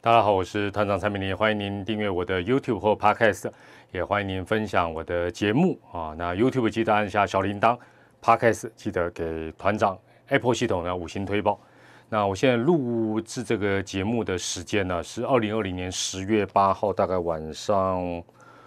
大家好，我是团长蔡明林，欢迎您订阅我的 YouTube 或 Podcast，也欢迎您分享我的节目啊。那 YouTube 记得按下小铃铛，Podcast 记得给团长 Apple 系统呢五星推报。那我现在录制这个节目的时间呢是二零二零年十月八号，大概晚上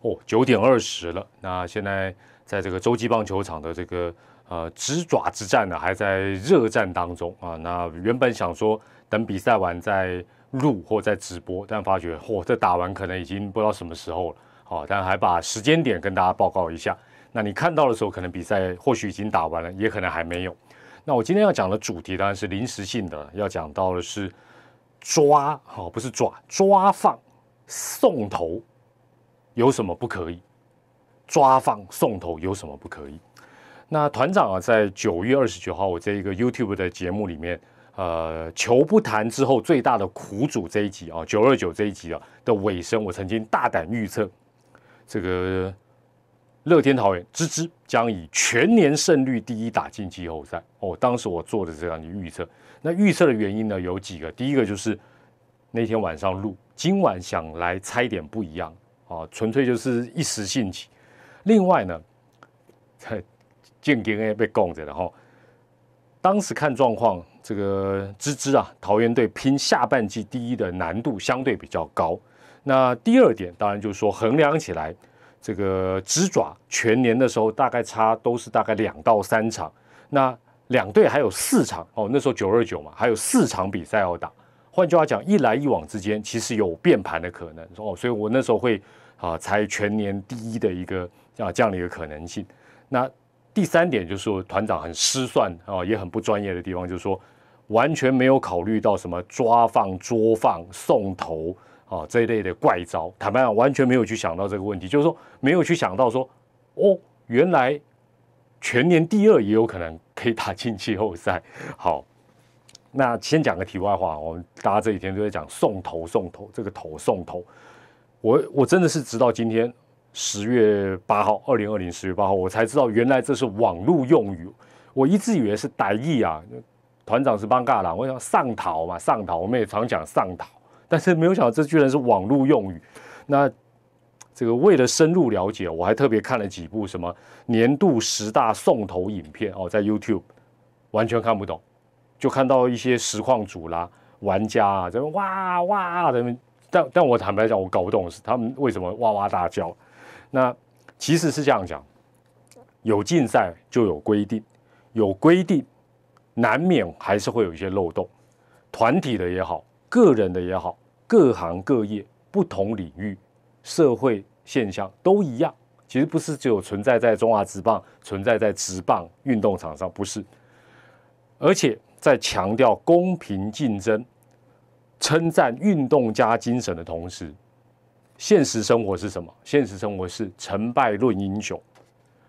哦九点二十了。那现在在这个洲际棒球场的这个呃直爪之战呢还在热战当中啊。那原本想说等比赛完再。录或在直播，但发觉嚯，这打完可能已经不知道什么时候了，好，但还把时间点跟大家报告一下。那你看到的时候，可能比赛或许已经打完了，也可能还没有。那我今天要讲的主题当然是临时性的，要讲到的是抓，好，不是抓，抓放送头有什么不可以？抓放送头有什么不可以？那团长啊，在九月二十九号我这一个 YouTube 的节目里面。呃，球不谈之后最大的苦主这一集啊，九二九这一集啊的尾声，我曾经大胆预测，这个乐天桃园芝芝将以全年胜率第一打进季后赛。哦，当时我做的这样的预测，那预测的原因呢有几个，第一个就是那天晚上录，今晚想来猜点不一样啊，纯粹就是一时兴起。另外呢，在 建根 A 被供着了哈，当时看状况。这个芝芝啊，桃园队拼下半季第一的难度相对比较高。那第二点，当然就是说衡量起来，这个芝爪全年的时候大概差都是大概两到三场。那两队还有四场哦，那时候九二九嘛，还有四场比赛要打。换句话讲，一来一往之间其实有变盘的可能哦，所以我那时候会啊猜全年第一的一个啊这样的一个可能性。那第三点就是说团长很失算啊，也很不专业的地方，就是说。完全没有考虑到什么抓放、捉放、送头啊这一类的怪招，坦白讲，完全没有去想到这个问题，就是说没有去想到说，哦，原来全年第二也有可能可以打进季后赛。好，那先讲个题外话，我们大家这几天都在讲送头、送头，这个头送头，我我真的是直到今天十月八号，二零二零十月八号，我才知道原来这是网络用语，我一直以为是歹意啊。团长是帮尬郎，我想上逃嘛，上逃，我们也常讲上逃，但是没有想到这居然是网络用语。那这个为了深入了解，我还特别看了几部什么年度十大送头影片哦，在 YouTube 完全看不懂，就看到一些实况组啦、玩家啊在哇哇的，但但我坦白讲，我搞不懂是他们为什么哇哇大叫。那其实是这样讲，有竞赛就有规定，有规定。难免还是会有一些漏洞，团体的也好，个人的也好，各行各业、不同领域、社会现象都一样。其实不是只有存在在中华职棒、存在在职棒运动场上，不是。而且在强调公平竞争、称赞运动家精神的同时，现实生活是什么？现实生活是成败论英雄。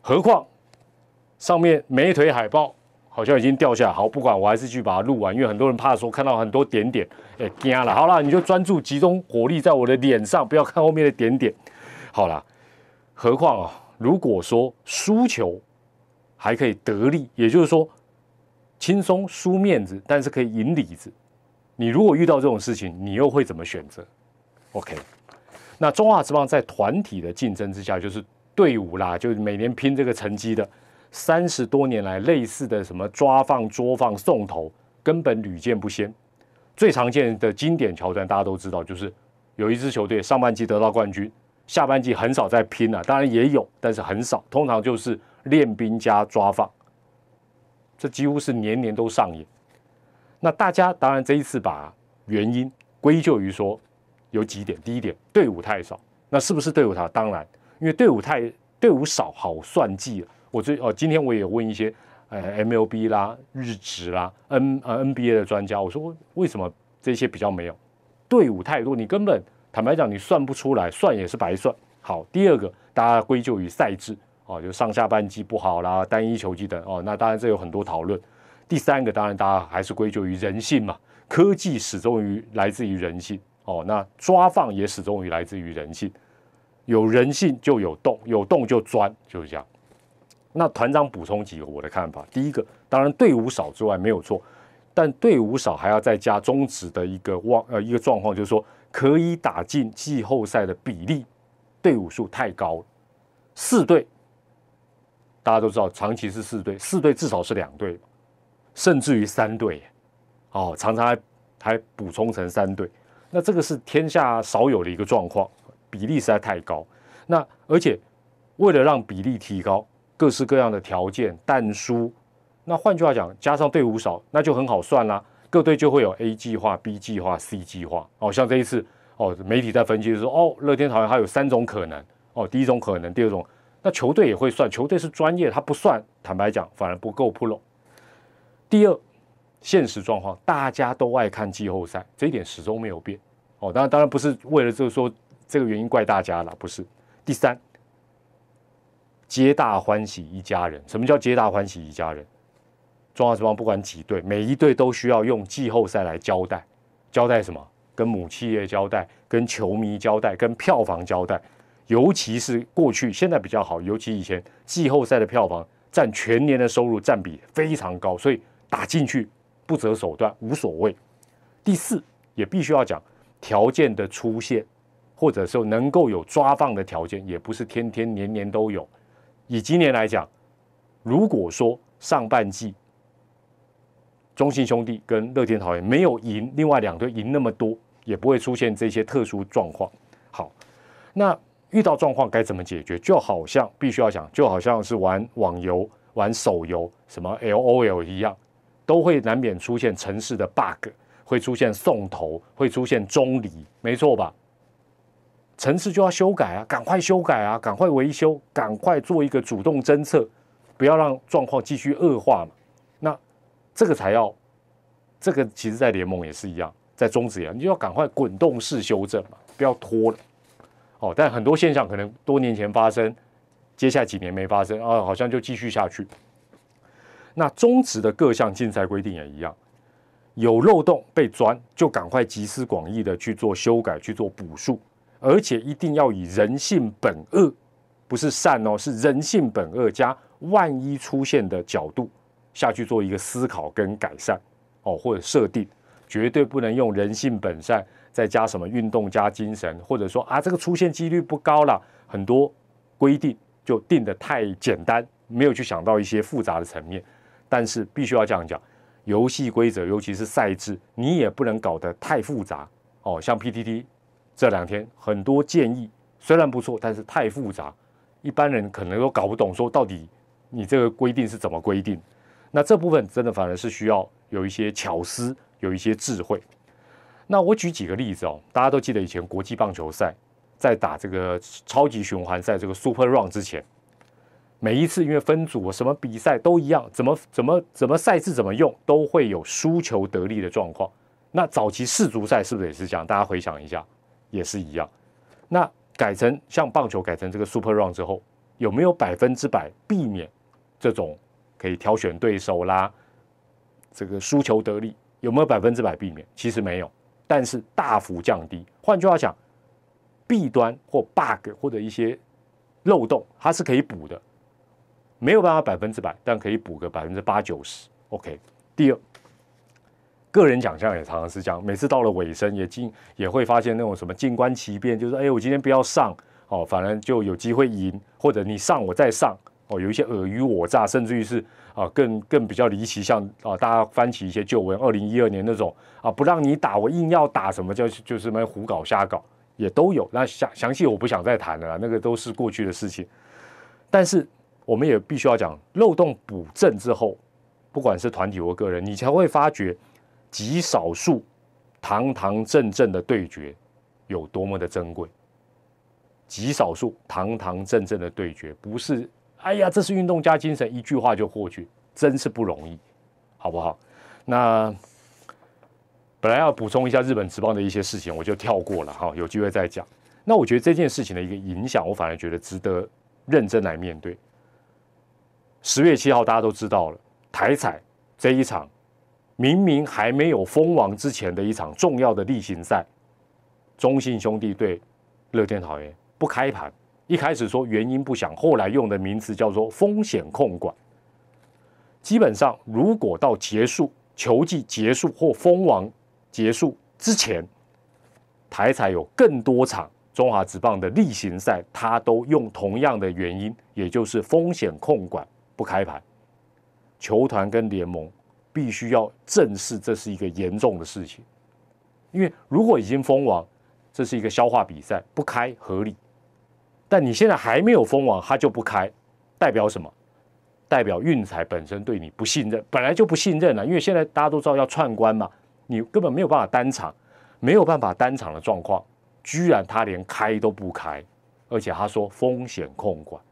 何况上面美腿海报。好像已经掉下来，好，不管我还是去把它录完，因为很多人怕说看到很多点点，哎，惊了。好了，你就专注集中火力在我的脸上，不要看后面的点点。好了，何况啊，如果说输球还可以得利，也就是说轻松输面子，但是可以赢里子。你如果遇到这种事情，你又会怎么选择？OK，那中华之棒在团体的竞争之下，就是队伍啦，就是每年拼这个成绩的。三十多年来，类似的什么抓放、捉放、送头，根本屡见不鲜。最常见的经典桥段，大家都知道，就是有一支球队上半季得到冠军，下半季很少在拼了。当然也有，但是很少，通常就是练兵加抓放，这几乎是年年都上演。那大家当然这一次把原因归咎于说有几点：第一点，队伍太少。那是不是队伍少？当然，因为队伍太队伍少，好算计。我最哦，今天我也问一些呃 MLB 啦、日职啦、N 呃 NBA 的专家，我说为什么这些比较没有队伍太多？你根本坦白讲，你算不出来，算也是白算。好，第二个大家归咎于赛制哦，就上下半季不好啦，单一球季等哦，那当然这有很多讨论。第三个当然大家还是归咎于人性嘛，科技始终于来自于人性哦，那抓放也始终于来自于人性，有人性就有动，有动就钻，就是这样。那团长补充几个我的看法。第一个，当然队伍少之外没有错，但队伍少还要再加中职的一个望呃一个状况，就是说可以打进季后赛的比例，队伍数太高了，四队大家都知道，长期是四队，四队至少是两队，甚至于三队，哦，常常还还补充成三队，那这个是天下少有的一个状况，比例实在太高。那而且为了让比例提高，各式各样的条件、弹书，那换句话讲，加上队伍少，那就很好算啦。各队就会有 A 计划、B 计划、C 计划。哦，像这一次，哦，媒体在分析说，哦，乐天桃园还有三种可能。哦，第一种可能，第二种。那球队也会算，球队是专业，他不算。坦白讲，反而不够 pro。第二，现实状况，大家都爱看季后赛，这一点始终没有变。哦，当然，当然不是为了就是说这个原因怪大家了，不是。第三，皆大欢喜一家人。什么叫皆大欢喜一家人？中华之邦不管几队，每一队都需要用季后赛来交代，交代什么？跟母企业交代，跟球迷交代，跟票房交代。尤其是过去，现在比较好。尤其以前季后赛的票房占全年的收入占比非常高，所以打进去不择手段无所谓。第四，也必须要讲条件的出现，或者说能够有抓放的条件，也不是天天年年都有。以今年来讲，如果说上半季中信兄弟跟乐天桃园没有赢，另外两队赢那么多，也不会出现这些特殊状况。好，那。遇到状况该怎么解决？就好像必须要讲，就好像是玩网游、玩手游，什么 L O L 一样，都会难免出现城市的 bug，会出现送头，会出现中离，没错吧？城市就要修改啊，赶快修改啊，赶快维修，赶快做一个主动侦测，不要让状况继续恶化嘛。那这个才要，这个其实在联盟也是一样，在中职一样，你就要赶快滚动式修正嘛，不要拖了。哦，但很多现象可能多年前发生，接下来几年没发生啊，好像就继续下去。那中职的各项竞赛规定也一样，有漏洞被钻，就赶快集思广益的去做修改、去做补数，而且一定要以人性本恶，不是善哦，是人性本恶加万一出现的角度下去做一个思考跟改善哦，或者设定，绝对不能用人性本善。再加什么运动加精神，或者说啊，这个出现几率不高了，很多规定就定的太简单，没有去想到一些复杂的层面。但是必须要这样讲，游戏规则尤其是赛制，你也不能搞得太复杂哦。像 PTT 这两天很多建议虽然不错，但是太复杂，一般人可能都搞不懂，说到底你这个规定是怎么规定？那这部分真的反而是需要有一些巧思，有一些智慧。那我举几个例子哦，大家都记得以前国际棒球赛在打这个超级循环赛这个 Super Run 之前，每一次因为分组什么比赛都一样，怎么怎么怎么赛制怎么用都会有输球得利的状况。那早期世足赛是不是也是这样？大家回想一下，也是一样。那改成像棒球改成这个 Super Run 之后，有没有百分之百避免这种可以挑选对手啦，这个输球得利有没有百分之百避免？其实没有。但是大幅降低，换句话讲，弊端或 bug 或者一些漏洞，它是可以补的，没有办法百分之百，但可以补个百分之八九十。OK。第二，个人奖项也常常是这样，每次到了尾声，也进也会发现那种什么静观其变，就是哎，我今天不要上哦，反正就有机会赢，或者你上我再上哦，有一些尔虞我诈，甚至于是。啊，更更比较离奇，像啊，大家翻起一些旧闻，二零一二年那种啊，不让你打，我硬要打，什么叫就是什么胡搞瞎搞，也都有。那详详细我不想再谈了，那个都是过去的事情。但是我们也必须要讲，漏洞补正之后，不管是团体或个人，你才会发觉极少数堂堂正正的对决有多么的珍贵。极少数堂堂正正的对决，不是。哎呀，这是运动家精神，一句话就过去，真是不容易，好不好？那本来要补充一下日本职棒的一些事情，我就跳过了哈，有机会再讲。那我觉得这件事情的一个影响，我反而觉得值得认真来面对。十月七号，大家都知道了，台彩这一场明明还没有封王之前的一场重要的例行赛，中信兄弟对乐天桃园不开盘。一开始说原因不详，后来用的名词叫做风险控管。基本上，如果到结束球季结束或封王结束之前，台彩有更多场中华职棒的例行赛，他都用同样的原因，也就是风险控管不开牌。球团跟联盟必须要正视这是一个严重的事情，因为如果已经封王，这是一个消化比赛，不开合理。但你现在还没有封王，他就不开，代表什么？代表运彩本身对你不信任，本来就不信任了。因为现在大家都知道要串关嘛，你根本没有办法单场，没有办法单场的状况，居然他连开都不开，而且他说风险控管。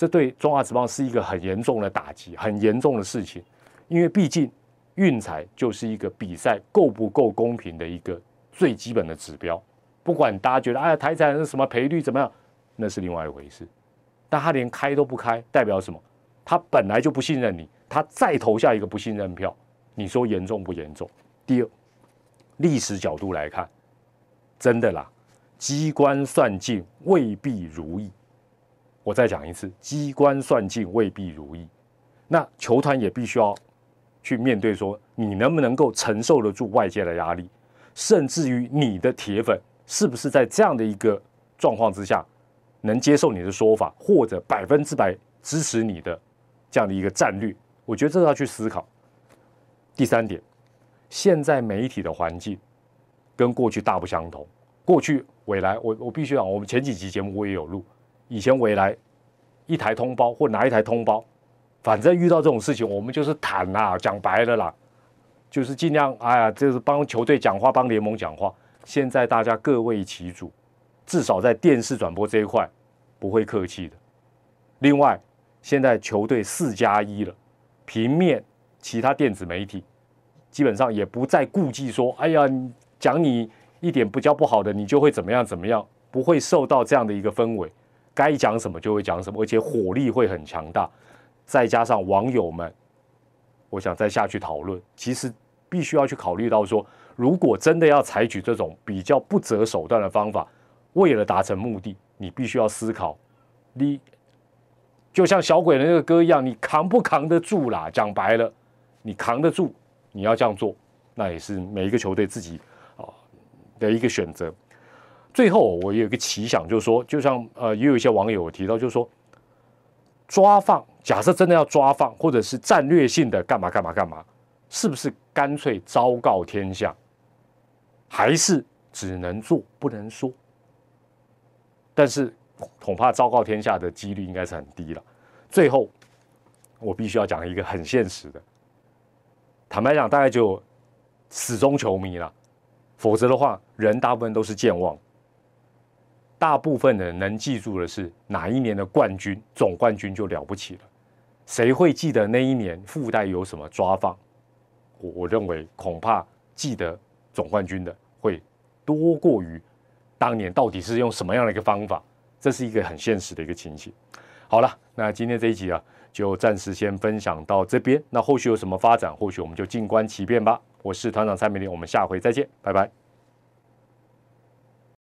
这对中华职棒是一个很严重的打击，很严重的事情。因为毕竟运彩就是一个比赛够不够公平的一个最基本的指标。不管大家觉得哎台彩是什么赔率怎么样，那是另外一回事。但他连开都不开，代表什么？他本来就不信任你，他再投下一个不信任票，你说严重不严重？第二，历史角度来看，真的啦，机关算尽未必如意。我再讲一次，机关算尽未必如意。那球团也必须要去面对，说你能不能够承受得住外界的压力，甚至于你的铁粉是不是在这样的一个状况之下，能接受你的说法，或者百分之百支持你的这样的一个战略？我觉得这要去思考。第三点，现在媒体的环境跟过去大不相同。过去未来，我我必须讲，我们前几集节目我也有录。以前未来一台通包或拿一台通包，反正遇到这种事情，我们就是坦啦，讲白了啦，就是尽量哎呀，就是帮球队讲话，帮联盟讲话。现在大家各为其主，至少在电视转播这一块不会客气的。另外，现在球队四加一了，平面、其他电子媒体基本上也不再顾忌说，哎呀，讲你一点不叫不好的，你就会怎么样怎么样，不会受到这样的一个氛围。该讲什么就会讲什么，而且火力会很强大，再加上网友们，我想再下去讨论，其实必须要去考虑到说，如果真的要采取这种比较不择手段的方法，为了达成目的，你必须要思考，你就像小鬼的那个歌一样，你扛不扛得住啦？讲白了，你扛得住，你要这样做，那也是每一个球队自己啊的一个选择。最后，我有一个奇想，就是说，就像呃，也有一些网友提到，就是说，抓放，假设真的要抓放，或者是战略性的干嘛干嘛干嘛，是不是干脆昭告天下，还是只能做不能说？但是恐怕昭告天下的几率应该是很低了。最后，我必须要讲一个很现实的，坦白讲，大概就死忠球迷了，否则的话，人大部分都是健忘。大部分人能记住的是哪一年的冠军，总冠军就了不起了。谁会记得那一年附带有什么抓放？我我认为恐怕记得总冠军的会多过于当年到底是用什么样的一个方法。这是一个很现实的一个情形。好了，那今天这一集啊，就暂时先分享到这边。那后续有什么发展，或许我们就静观其变吧。我是团长蔡明林，我们下回再见，拜拜。